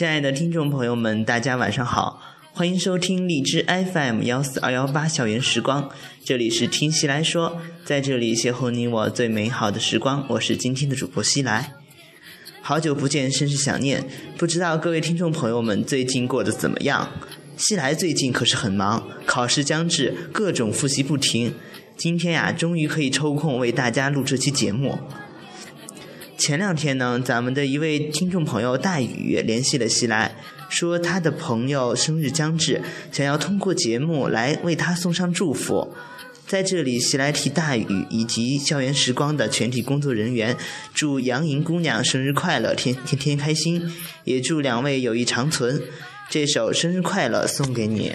亲爱的听众朋友们，大家晚上好，欢迎收听荔枝 FM 幺四二幺八校园时光，这里是听西来说，在这里邂逅你我最美好的时光，我是今天的主播西来。好久不见，甚是想念，不知道各位听众朋友们最近过得怎么样？西来最近可是很忙，考试将至，各种复习不停。今天呀，终于可以抽空为大家录这期节目。前两天呢，咱们的一位听众朋友大宇联系了西来，说他的朋友生日将至，想要通过节目来为他送上祝福。在这里，西来替大宇以及校园时光的全体工作人员，祝杨莹姑娘生日快乐，天天天开心，也祝两位友谊长存。这首生日快乐送给你。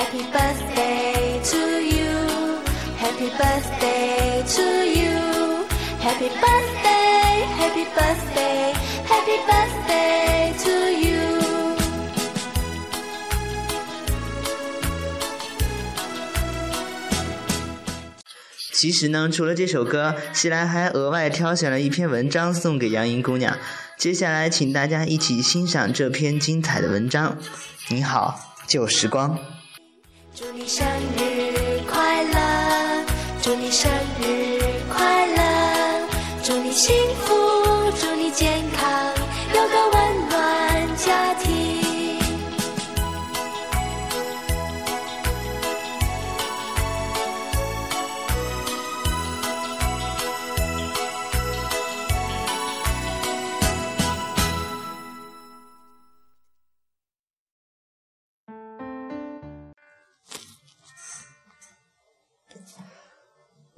Happy birthday to you. Happy birthday to you. Happy birthday, happy birthday, happy birthday to you. 其实呢，除了这首歌，西来还额外挑选了一篇文章送给杨莹姑娘。接下来，请大家一起欣赏这篇精彩的文章。你好，旧时光。祝你生日快乐，祝你生日快乐，祝你幸福，祝你健康，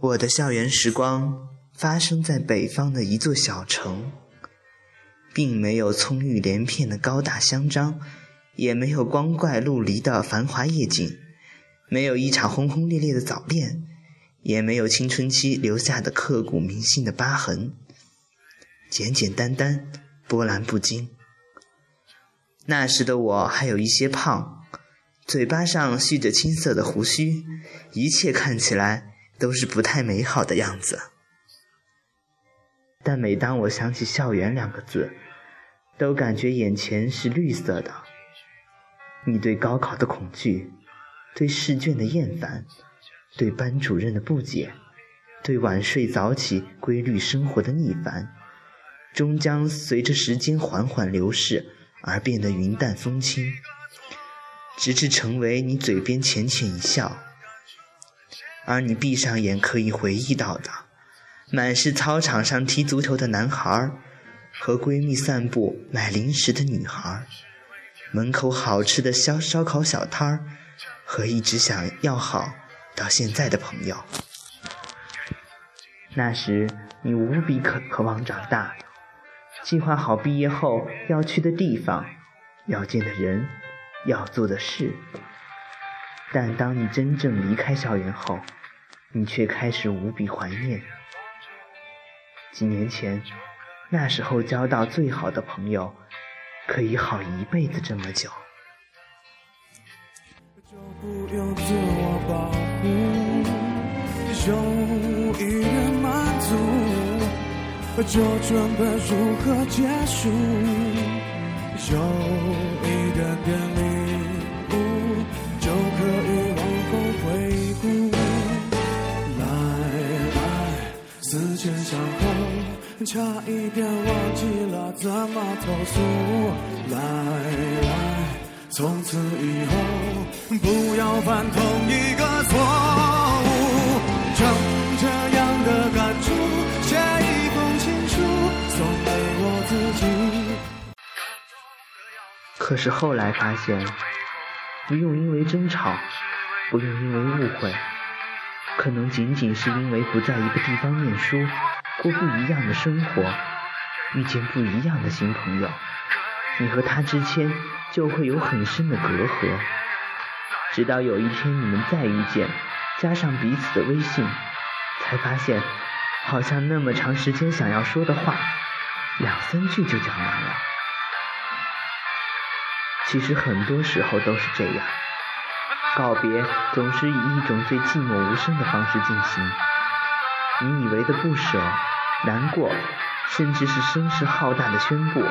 我的校园时光发生在北方的一座小城，并没有葱郁连片的高大香樟，也没有光怪陆离的繁华夜景，没有一场轰轰烈烈的早恋，也没有青春期留下的刻骨铭心的疤痕，简简单单，波澜不惊。那时的我还有一些胖，嘴巴上蓄着青色的胡须，一切看起来。都是不太美好的样子，但每当我想起“校园”两个字，都感觉眼前是绿色的。你对高考的恐惧，对试卷的厌烦，对班主任的不解，对晚睡早起、规律生活的逆烦，终将随着时间缓缓流逝而变得云淡风轻，直至成为你嘴边浅浅一笑。而你闭上眼可以回忆到的，满是操场上踢足球的男孩，和闺蜜散步买零食的女孩，门口好吃的烧烧烤小摊儿，和一直想要好到现在的朋友。那时你无比渴渴望长大，计划好毕业后要去的地方，要见的人，要做的事。但当你真正离开校园后，你却开始无比怀念几年前，那时候交到最好的朋友，可以好一辈子这么久。就不用自我保护，有一点满足，就准备如何结束，有一点点差一点忘记了怎么投诉。来来，从此以后不要犯同一个错误。将这样的感触写一封情书送给我自己。可是后来发现，不用因为争吵，不用因为误会，可能仅仅是因为不在一个地方念书，过不一样的生活，遇见不一样的新朋友，你和他之间就会有很深的隔阂。直到有一天你们再遇见，加上彼此的微信，才发现，好像那么长时间想要说的话，两三句就讲完了。其实很多时候都是这样，告别总是以一种最寂寞无声的方式进行。你以为的不舍、难过，甚至是声势浩大的宣布，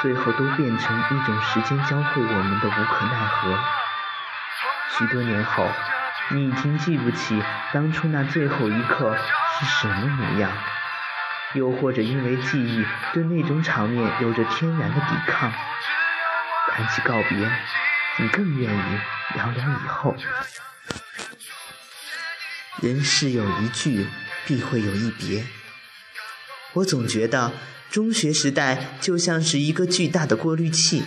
最后都变成一种时间教会我们的无可奈何。许多年后，你已经记不起当初那最后一刻是什么模样，又或者因为记忆对那种场面有着天然的抵抗。谈起告别，你更愿意聊聊以后。人世有一句，必会有一别。我总觉得中学时代就像是一个巨大的过滤器，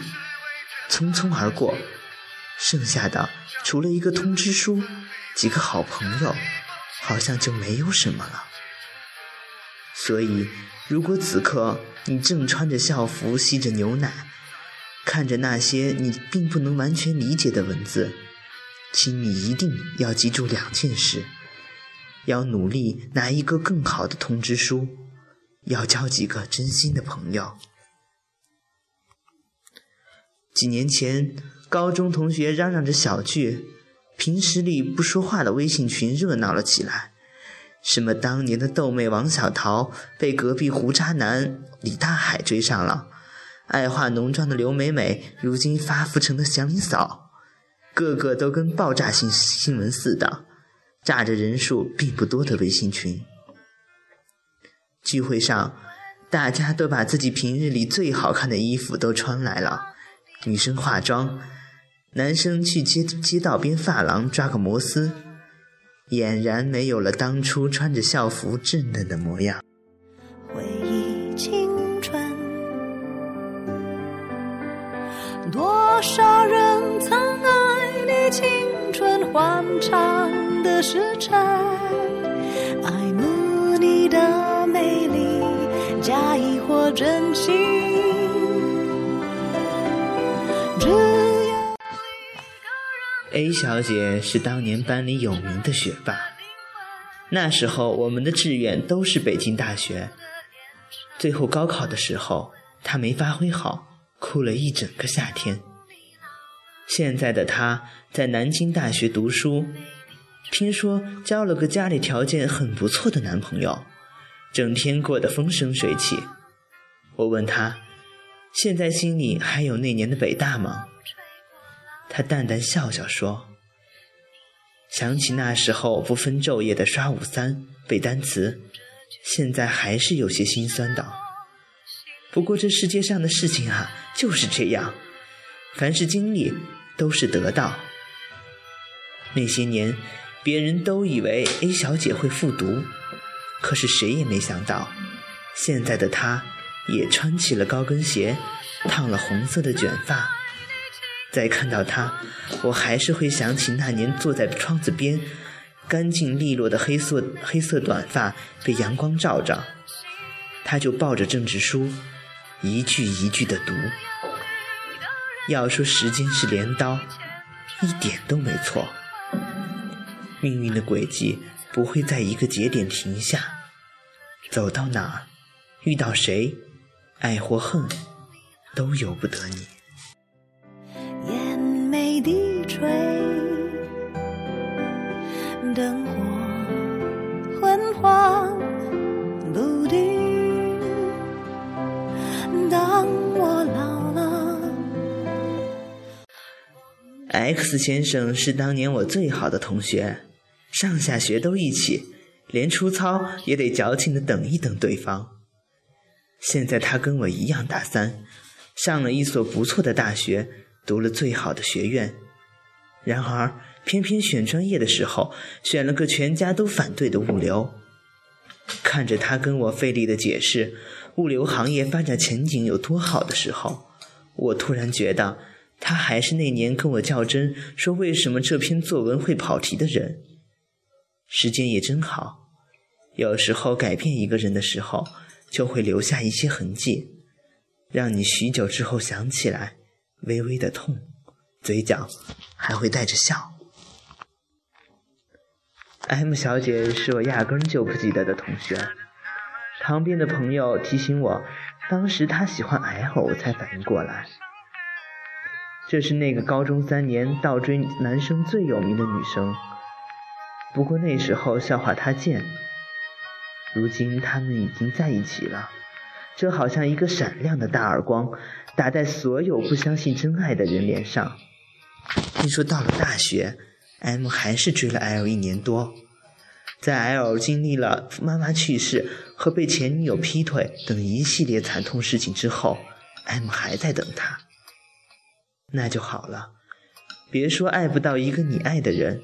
匆匆而过，剩下的除了一个通知书、几个好朋友，好像就没有什么了。所以，如果此刻你正穿着校服，吸着牛奶，看着那些你并不能完全理解的文字，请你一定要记住两件事：要努力拿一个更好的通知书，要交几个真心的朋友。几年前，高中同学嚷嚷着小聚，平时里不说话的微信群热闹了起来。什么当年的豆妹王小桃被隔壁胡渣男李大海追上了。爱化浓妆的刘美美，如今发福成了祥林嫂，个个都跟爆炸性新闻似的，炸着人数并不多的微信群。聚会上，大家都把自己平日里最好看的衣服都穿来了，女生化妆，男生去街街道边发廊抓个摩丝，俨然没有了当初穿着校服稚嫩的模样。回忆青春，多少人曾爱你青春欢畅时辰，爱慕你的美丽，假意或真心。A 小姐是当年班里有名的学霸，那时候我们的志愿都是北京大学。最后高考的时候，她没发挥好，哭了一整个夏天。现在的她在南京大学读书，听说交了个家里条件很不错的男朋友，整天过得风生水起。我问他，现在心里还有那年的北大吗？他淡淡笑笑说：“想起那时候不分昼夜的刷五三背单词，现在还是有些心酸的。不过这世界上的事情啊，就是这样，凡是经历都是得到。那些年，别人都以为 A 小姐会复读，可是谁也没想到，现在的她也穿起了高跟鞋，烫了红色的卷发。”再看到他，我还是会想起那年坐在窗子边，干净利落的黑色黑色短发被阳光照着，他就抱着政治书，一句一句的读。要说时间是镰刀，一点都没错。命运的轨迹不会在一个节点停下，走到哪儿，遇到谁，爱或恨，都由不得你。眼眉低垂，灯火昏黄不定。当我老了，X 先生是当年我最好的同学，上下学都一起，连出操也得矫情的等一等对方。现在他跟我一样大三，上了一所不错的大学，读了最好的学院。然而，偏偏选专业的时候，选了个全家都反对的物流。看着他跟我费力的解释物流行业发展前景有多好的时候，我突然觉得他还是那年跟我较真说为什么这篇作文会跑题的人。时间也真好，有时候改变一个人的时候，就会留下一些痕迹，让你许久之后想起来，微微的痛，嘴角还会带着笑。M 小姐是我压根就不记得的同学，旁边的朋友提醒我，当时她喜欢 L，我才反应过来，这是那个高中三年倒追男生最有名的女生。不过那时候笑话他贱，如今他们已经在一起了，这好像一个闪亮的大耳光，打在所有不相信真爱的人脸上。听说到了大学。M 还是追了 L 一年多，在 L 经历了妈妈去世和被前女友劈腿等一系列惨痛事情之后，M 还在等他。那就好了，别说爱不到一个你爱的人，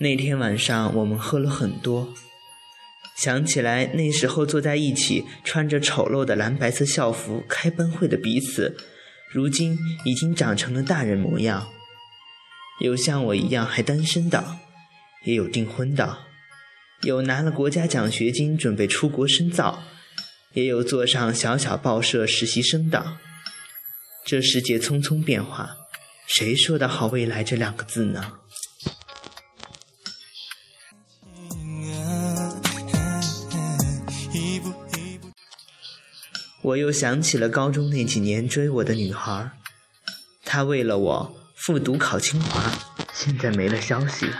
那天晚上我们喝了很多，想起来那时候坐在一起，穿着丑陋的蓝白色校服开班会的彼此，如今已经长成了大人模样。有像我一样还单身的，也有订婚的。有拿了国家奖学金准备出国深造，也有做上小小报社实习生的。这世界匆匆变化，谁说的好未来这两个字呢？我又想起了高中那几年追我的女孩，她为了我复读考清华，现在没了消息。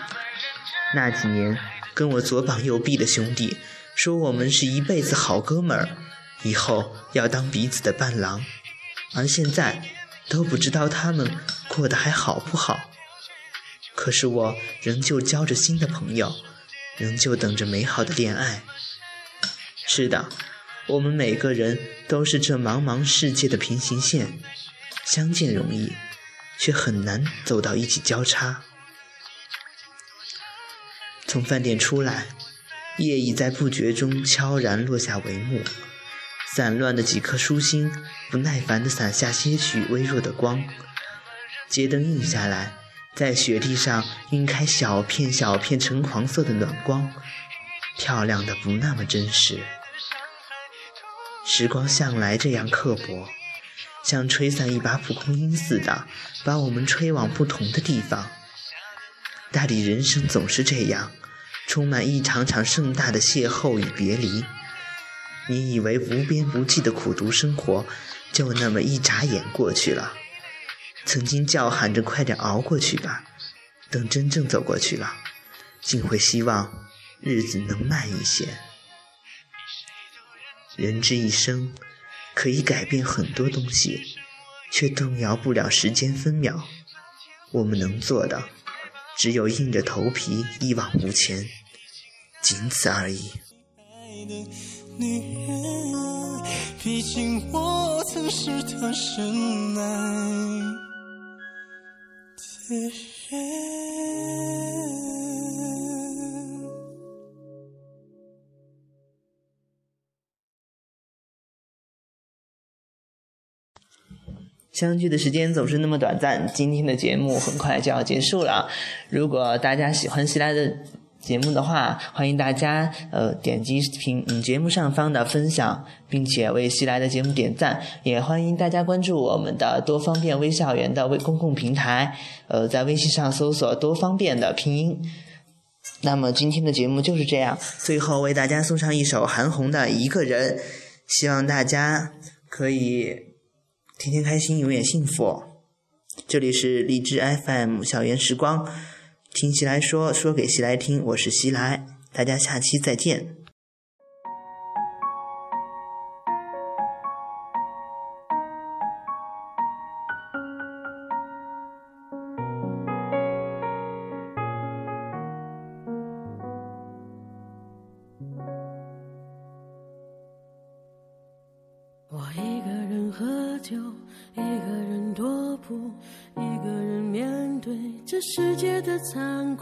那几年。跟我左膀右臂的兄弟说，我们是一辈子好哥们儿，以后要当彼此的伴郎。而现在都不知道他们过得还好不好。可是我仍旧交着新的朋友，仍旧等着美好的恋爱。是的，我们每个人都是这茫茫世界的平行线，相见容易，却很难走到一起交叉。从饭店出来，夜已在不觉中悄然落下帷幕。散乱的几颗疏星不耐烦地洒下些许微弱的光，街灯映下来，在雪地上晕开小片小片橙黄色的暖光，漂亮的不那么真实。时光向来这样刻薄，像吹散一把蒲公英似的，把我们吹往不同的地方。大抵人生总是这样。充满一场场盛大的邂逅与别离，你以为无边无际的苦读生活就那么一眨眼过去了？曾经叫喊着快点熬过去吧，等真正走过去了，竟会希望日子能慢一些。人之一生可以改变很多东西，却动摇不了时间分秒。我们能做的。只有硬着头皮一往无前，仅此而已。毕竟我曾是她深爱的人。相聚的时间总是那么短暂，今天的节目很快就要结束了。如果大家喜欢西来的节目的话，欢迎大家呃点击屏嗯节目上方的分享，并且为西来的节目点赞。也欢迎大家关注我们的多方便微校园的微公共平台，呃，在微信上搜索“多方便”的拼音。那么今天的节目就是这样，最后为大家送上一首韩红的《一个人》，希望大家可以。天天开心，永远幸福。这里是荔枝 FM 校园时光，听西来说，说给西来听。我是西来，大家下期再见。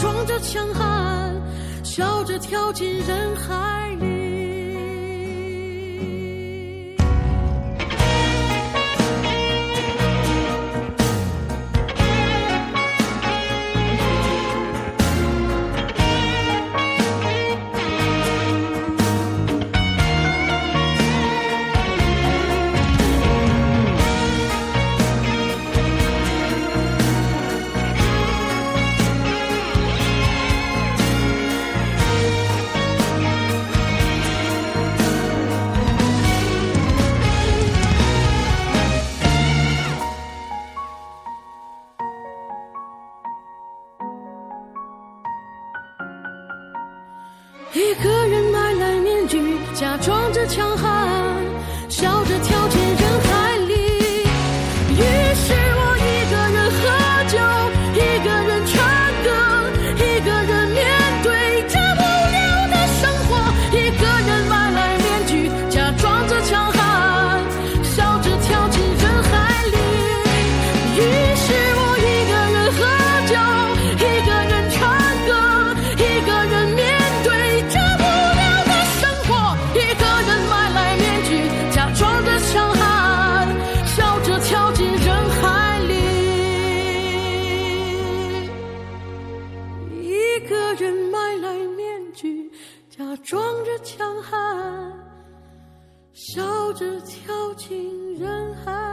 装着强悍，笑着跳进人海里。假装着强悍，笑着跳进人海。